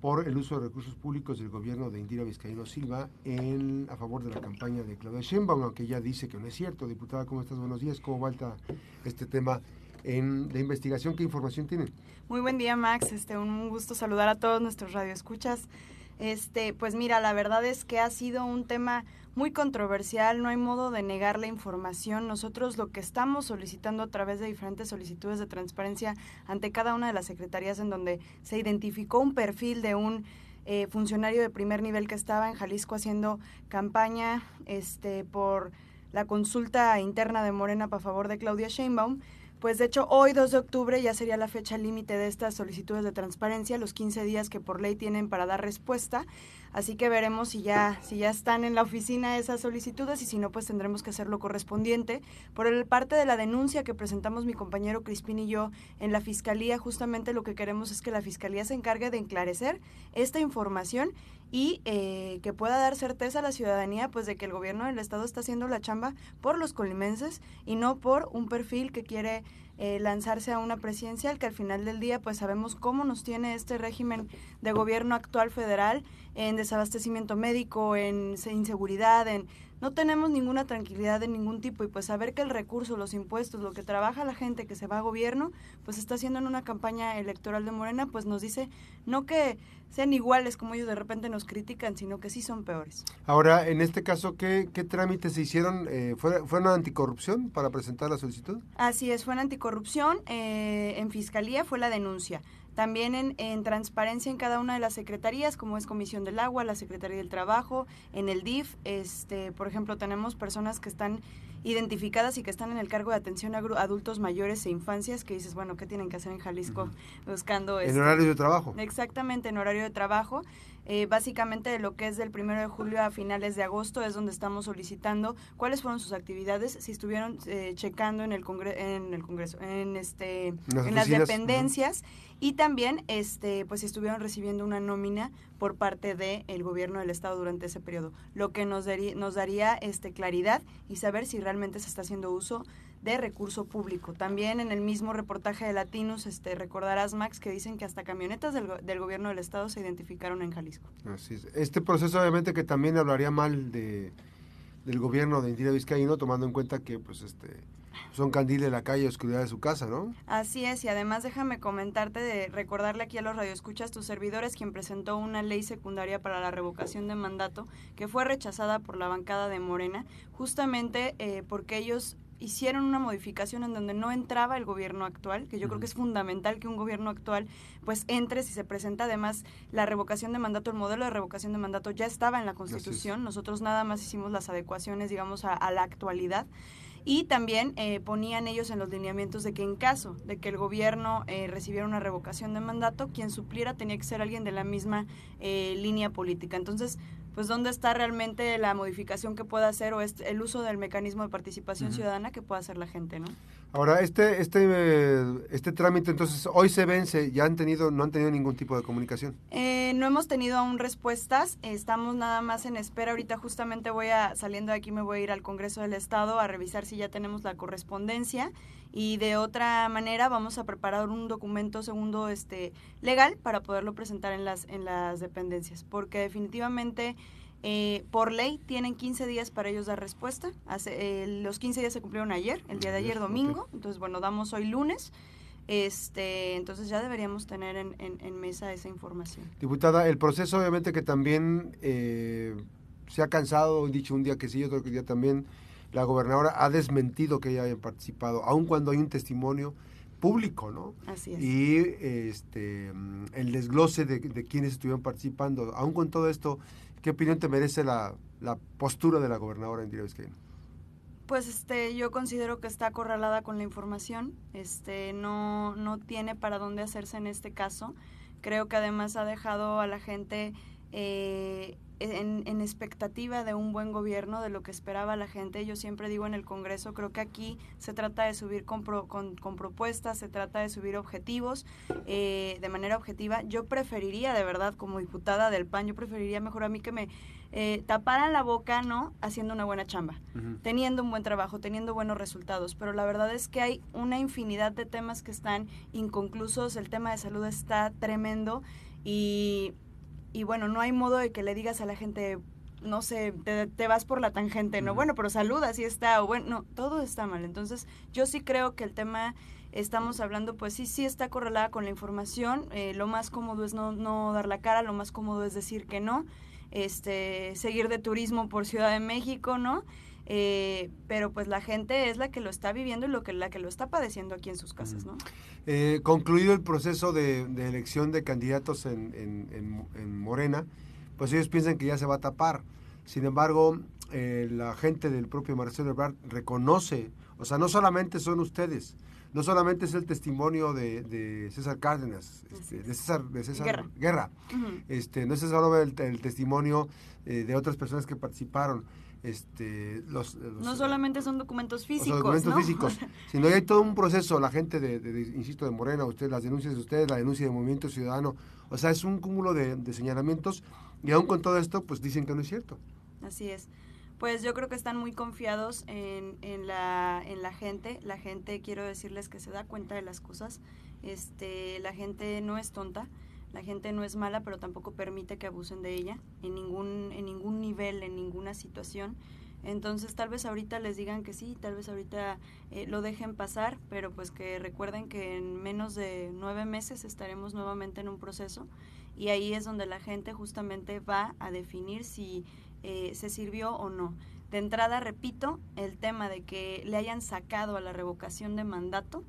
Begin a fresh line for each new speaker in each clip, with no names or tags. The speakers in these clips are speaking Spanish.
por el uso de recursos públicos del gobierno de Indira Vizcaíno Silva en, a favor de la campaña de Claudia Sheinbaum, aunque ella dice que no es cierto. Diputada, ¿cómo estás? Buenos días. ¿Cómo va este tema en, de investigación? ¿Qué información tienen?
Muy buen día, Max. Este, un gusto saludar a todos nuestros radioescuchas. Este, pues mira, la verdad es que ha sido un tema muy controversial, no hay modo de negar la información. Nosotros lo que estamos solicitando a través de diferentes solicitudes de transparencia ante cada una de las secretarías en donde se identificó un perfil de un eh, funcionario de primer nivel que estaba en Jalisco haciendo campaña este, por la consulta interna de Morena a favor de Claudia Sheinbaum pues de hecho hoy 2 de octubre ya sería la fecha límite de estas solicitudes de transparencia, los 15 días que por ley tienen para dar respuesta. Así que veremos si ya, si ya están en la oficina esas solicitudes y si no, pues tendremos que hacer lo correspondiente. Por el parte de la denuncia que presentamos mi compañero Crispín y yo en la Fiscalía, justamente lo que queremos es que la Fiscalía se encargue de enclarecer esta información y eh, que pueda dar certeza a la ciudadanía pues de que el gobierno del estado está haciendo la chamba por los colimenses y no por un perfil que quiere eh, lanzarse a una presidencial que al final del día pues sabemos cómo nos tiene este régimen de gobierno actual federal en desabastecimiento médico, en inseguridad, en no tenemos ninguna tranquilidad de ningún tipo y pues saber que el recurso, los impuestos, lo que trabaja la gente que se va a gobierno, pues está haciendo en una campaña electoral de Morena, pues nos dice no que sean iguales como ellos de repente nos critican, sino que sí son peores.
Ahora, en este caso, ¿qué, qué trámites se hicieron? Eh, ¿fue, ¿Fue una anticorrupción para presentar la solicitud?
Así es, fue una anticorrupción. Eh, en fiscalía fue la denuncia. También en, en, transparencia en cada una de las secretarías, como es Comisión del Agua, la Secretaría del Trabajo, en el DIF, este, por ejemplo, tenemos personas que están identificadas y que están en el cargo de atención a adultos mayores e infancias, que dices, bueno, ¿qué tienen que hacer en Jalisco buscando...
En este, horario de trabajo.
Exactamente, en horario de trabajo. Eh, básicamente lo que es del primero de julio a finales de agosto es donde estamos solicitando cuáles fueron sus actividades, si estuvieron eh, checando en el, en el Congreso, en, este, en las dependencias y también este, pues si estuvieron recibiendo una nómina por parte del gobierno del Estado durante ese periodo, lo que nos, daría, nos daría este, claridad y saber si realmente se está haciendo uso de recurso público. También en el mismo reportaje de Latinos, este, recordarás, Max, que dicen que hasta camionetas del, del, gobierno del Estado se identificaron en Jalisco.
Así es. Este proceso obviamente que también hablaría mal de, del gobierno de Indira Vizcaíno, tomando en cuenta que pues este son candil de la calle, oscuridad de su casa, ¿no?
Así es, y además déjame comentarte de recordarle aquí a los radioescuchas, tus servidores, quien presentó una ley secundaria para la revocación de mandato que fue rechazada por la bancada de Morena, justamente eh, porque ellos hicieron una modificación en donde no entraba el gobierno actual, que yo creo que es fundamental que un gobierno actual pues entre si se presenta además la revocación de mandato, el modelo de revocación de mandato ya estaba en la Constitución, nosotros nada más hicimos las adecuaciones, digamos, a, la actualidad. Y también eh, ponían ellos en los lineamientos de que en caso de que el gobierno eh, recibiera una revocación de mandato, quien supliera tenía que ser alguien de la misma eh, línea política. Entonces, pues dónde está realmente la modificación que pueda hacer o el uso del mecanismo de participación ciudadana que pueda hacer la gente, ¿no?
Ahora, este, este, este trámite, entonces, hoy se vence, ¿ya han tenido, no han tenido ningún tipo de comunicación?
Eh, no hemos tenido aún respuestas, estamos nada más en espera. Ahorita justamente voy a, saliendo de aquí, me voy a ir al Congreso del Estado a revisar si ya tenemos la correspondencia y de otra manera vamos a preparar un documento segundo este legal para poderlo presentar en las, en las dependencias, porque definitivamente eh, por ley tienen 15 días para ellos dar respuesta. Hace, eh, los 15 días se cumplieron ayer, el día de ayer domingo. Entonces, bueno, damos hoy lunes. Este, entonces ya deberíamos tener en, en, mesa esa información.
Diputada, el proceso obviamente que también eh, se ha cansado, dicho un día que sí, otro día también, la gobernadora ha desmentido que ella haya participado, aun cuando hay un testimonio público, ¿no?
Así es.
Y este, el desglose de, de quienes estuvieron participando, aun con todo esto, ¿Qué opinión te merece la, postura de la gobernadora Indira Vizcaíno?
Pues este, yo considero que está acorralada con la información, este, no, no tiene para dónde hacerse en este caso. Creo que además ha dejado a la gente eh, en, expectativa de un buen gobierno, de lo que esperaba la gente. Yo siempre digo en el Congreso, creo que aquí se trata de subir con, con, propuestas, se trata de subir objetivos eh, de manera objetiva. Yo preferiría, de verdad, como diputada del PAN, yo preferiría mejor a mí que me eh, taparan la boca, ¿no? Haciendo una buena chamba, teniendo un buen trabajo, teniendo buenos resultados. Pero la verdad es que hay una infinidad de temas que están inconclusos. El tema de salud está tremendo Y, y bueno, no hay modo de que le digas a la gente, no sé, te, vas por la tangente, ¿no? Bueno, pero saluda, si está, o bueno, no, todo está mal. Entonces, yo sí creo que el tema, estamos hablando, pues sí, sí está correlada con la información. Eh, lo más cómodo es no, no dar la cara, lo más cómodo es decir que no. Este, seguir de turismo por Ciudad de México, ¿no? Eh, pero pues la gente es la que lo está viviendo y lo que, la que lo está padeciendo aquí en sus casas, ¿no?
Eh, concluido el proceso de, elección de candidatos en, en, en Morena, pues ellos piensan que ya se va a tapar. Sin embargo, eh, la gente del propio Marcelo Ebrard reconoce, o sea, no solamente son ustedes, no solamente es el testimonio de, César Cárdenas, este, de César, de César Guerra, este, no es solo el, testimonio eh, de otras personas que participaron. Este, los,
no solamente son documentos físicos,
documentos físicos, sino hay todo un proceso, la gente de, insisto, de Morena, ustedes, las denuncias de ustedes, la denuncia del Movimiento Ciudadano, o sea, es un cúmulo de, de señalamientos y aún con todo esto, pues dicen que no es cierto.
Así es. Pues yo creo que están muy confiados en, en, la, en la gente. La gente, quiero decirles que se da cuenta de las cosas. Este, la gente no es tonta. La gente no es mala, pero tampoco permite que abusen de ella en ningún, en ningún nivel, en ninguna situación. Entonces tal vez ahorita les digan que sí, tal vez ahorita eh, lo dejen pasar, pero pues que recuerden que en menos de nueve meses estaremos nuevamente en un proceso y ahí es donde la gente justamente va a definir si eh, se sirvió o no. De entrada, repito, el tema de que le hayan sacado a la revocación de mandato,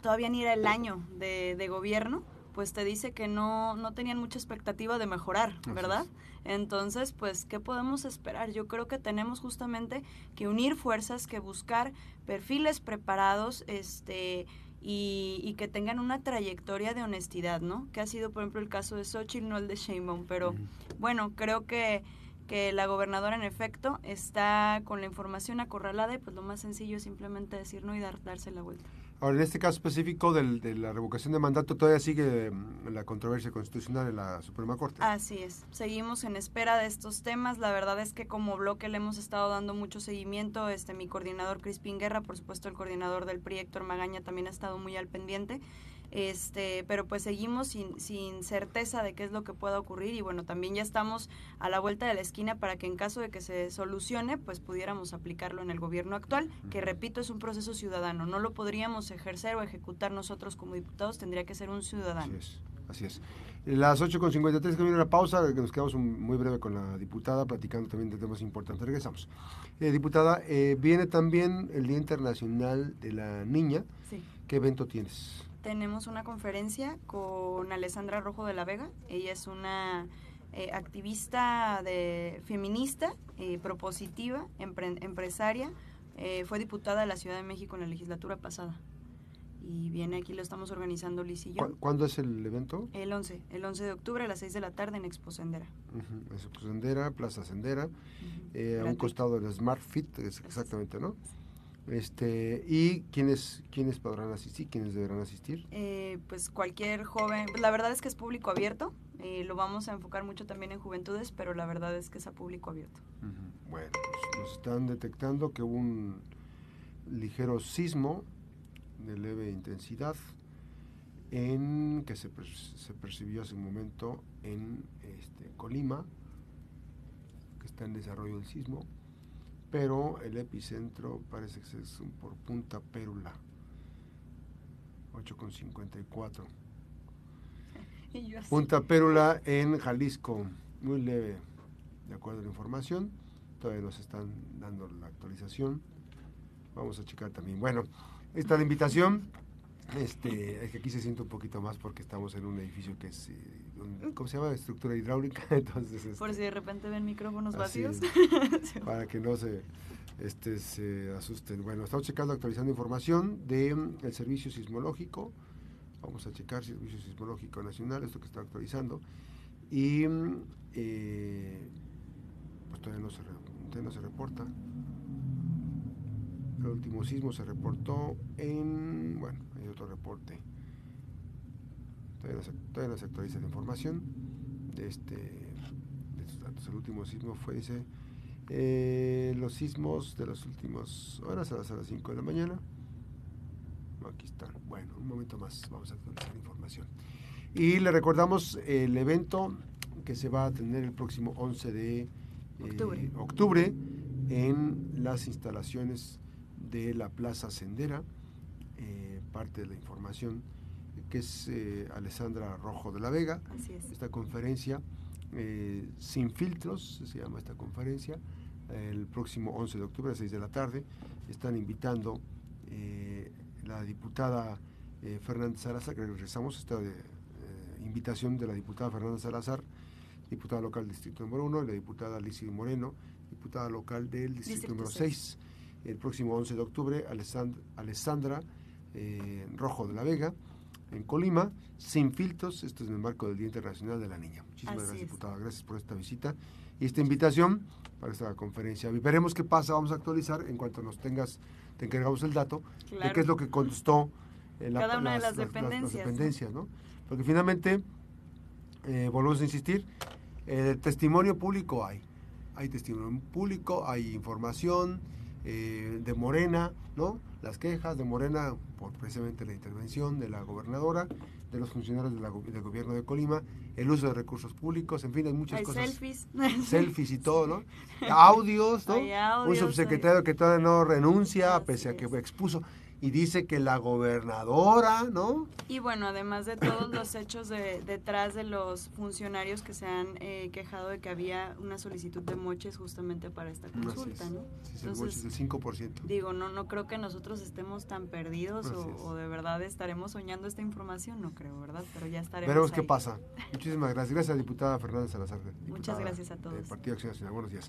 todavía ni era el año de gobierno, pues te dice que no, no tenían mucha expectativa de mejorar, ¿verdad? Entonces, pues, ¿qué podemos esperar? Yo creo que tenemos justamente que unir fuerzas, que buscar perfiles preparados, este, y, que tengan una trayectoria de honestidad, ¿no? Que ha sido, por ejemplo, el caso de Xochitl, no el de Sheinbaum, pero bueno, creo que, que la gobernadora en efecto está con la información acorralada y pues lo más sencillo es simplemente decir no y dar, darse la vuelta.
Ahora, en este caso específico del, de la revocación de mandato, todavía sigue mm, la controversia constitucional en la Suprema Corte.
Así es. Seguimos en espera de estos temas. La verdad es que como bloque le hemos estado dando mucho seguimiento. Este, mi coordinador Crispín Guerra, por supuesto el coordinador del PRI, Héctor también ha estado muy al pendiente. Este, pero pues seguimos sin, sin certeza de qué es lo que pueda ocurrir y bueno, también ya estamos a la vuelta de la esquina para que en caso de que se solucione, pues pudiéramos aplicarlo en el gobierno actual, que repito, es un proceso ciudadano, no lo podríamos ejercer o ejecutar nosotros como diputados, tendría que ser un ciudadano.
Así es. Así es. Las 8.53 que viene la pausa, que nos quedamos muy breve con la diputada, platicando también de temas importantes. Regresamos. Eh, diputada, eh, viene también el Día Internacional de la Niña.
Sí.
¿Qué evento tienes?
Tenemos una conferencia con Alessandra Rojo de la Vega. Ella es una eh, activista de, feminista, eh, propositiva, empresaria. Eh, fue diputada de la Ciudad de México en la legislatura pasada. Y viene aquí, lo estamos organizando Liz y yo.
¿Cuándo es el evento?
El 11, el 11 de octubre a las 6 de la tarde en Expo Sendera.
Expo Sendera, Plaza Sendera, a un costado del Smart Fit, exactamente, ¿no? Este, ¿Y quiénes, quiénes podrán asistir? ¿Quiénes deberán asistir?
Eh, pues cualquier joven, la verdad es que es público abierto, eh, lo vamos a enfocar mucho también en juventudes, pero la verdad es que es a público abierto.
Bueno, pues nos están detectando que hubo un ligero sismo de leve intensidad en que se, se percibió hace un momento en este, Colima, que está en desarrollo el sismo pero el epicentro parece que es por Punta Pérula, 8,54. Punta Pérula en Jalisco, muy leve, de acuerdo a la información. Todavía nos están dando la actualización. Vamos a checar también. Bueno, esta la invitación. Este, es que aquí se siente un poquito más porque estamos en un edificio que es, eh, ¿cómo se llama? Estructura hidráulica. Entonces,
Por si de repente ven micrófonos vacíos.
para que no se, este, se asusten. Bueno, estamos checando, actualizando información del mm, el Servicio Sismológico. Vamos a checar Servicio Sismológico Nacional, esto que está actualizando. Y mm, eh, pues todavía no se, todavía no se reporta. Último sismo se reportó en, bueno, hay otro reporte. Todavía no se, actualiza la información de, este, de estos datos. El último sismo fue, dice, eh, los sismos de las últimas horas a las, 5 de la mañana. Aquí están. Bueno, un momento más, vamos a actualizar la información. Y le recordamos el evento que se va a tener el próximo 11 de eh,
Octubre.
octubre en las instalaciones de la Plaza Sendera. Eh, parte de la información que es eh, Alessandra Rojo de la Vega.
Así es.
Esta conferencia eh, sin filtros, se llama esta conferencia, el próximo 11 de octubre a 6 de la tarde. Están invitando la diputada Fernanda Salazar, que regresamos esta invitación de la diputada Fernanda Salazar, diputada local del distrito número 1, y la diputada Alicia Moreno, diputada local del distrito,
Distrito
número
seis.
6. El próximo 11 de octubre, Alessand- Alessandra eh, Rojo de la Vega, en Colima, sin filtros. Esto es en el marco del Día Internacional de la Niña. Muchísimas
Así
gracias,
es.
diputada. Gracias por esta visita y esta invitación para esta conferencia. Y veremos qué pasa. Vamos a actualizar en cuanto nos tengas, te encargamos el dato de
Claro.
qué es lo que contestó en
Cada una de las dependencias, ¿no?
dependencias, ¿no? Porque finalmente, eh, volvemos a insistir, el testimonio público hay. Hay testimonio público, hay información eh, de Morena, ¿no? Las quejas de Morena por precisamente la intervención de la gobernadora, de los funcionarios de la del gobierno de Colima, el uso de recursos públicos, en fin, hay muchas
Hay
cosas.
selfies.
Selfies y todo, ¿no? Audios, ¿no?
Audios,
Un subsecretario
hay-
que todavía no renuncia, pese a que expuso, y dice que la gobernadora, ¿no?
Y bueno, además de todos los hechos de, detrás de los funcionarios que se han eh, quejado de que había una solicitud de moches justamente para esta consulta,
es.
¿no?
Sí, el
Entonces,
del 5%.
Digo, no, no creo que nosotros estemos tan perdidos o, de verdad estaremos soñando esta información, no creo, ¿verdad? Pero ya estaremos
Veremos qué pasa. Muchísimas gracias. Gracias, diputada Fernanda Salazar. diputada
gracias a todos.
Del Partido Acción Nacional. Buenos días.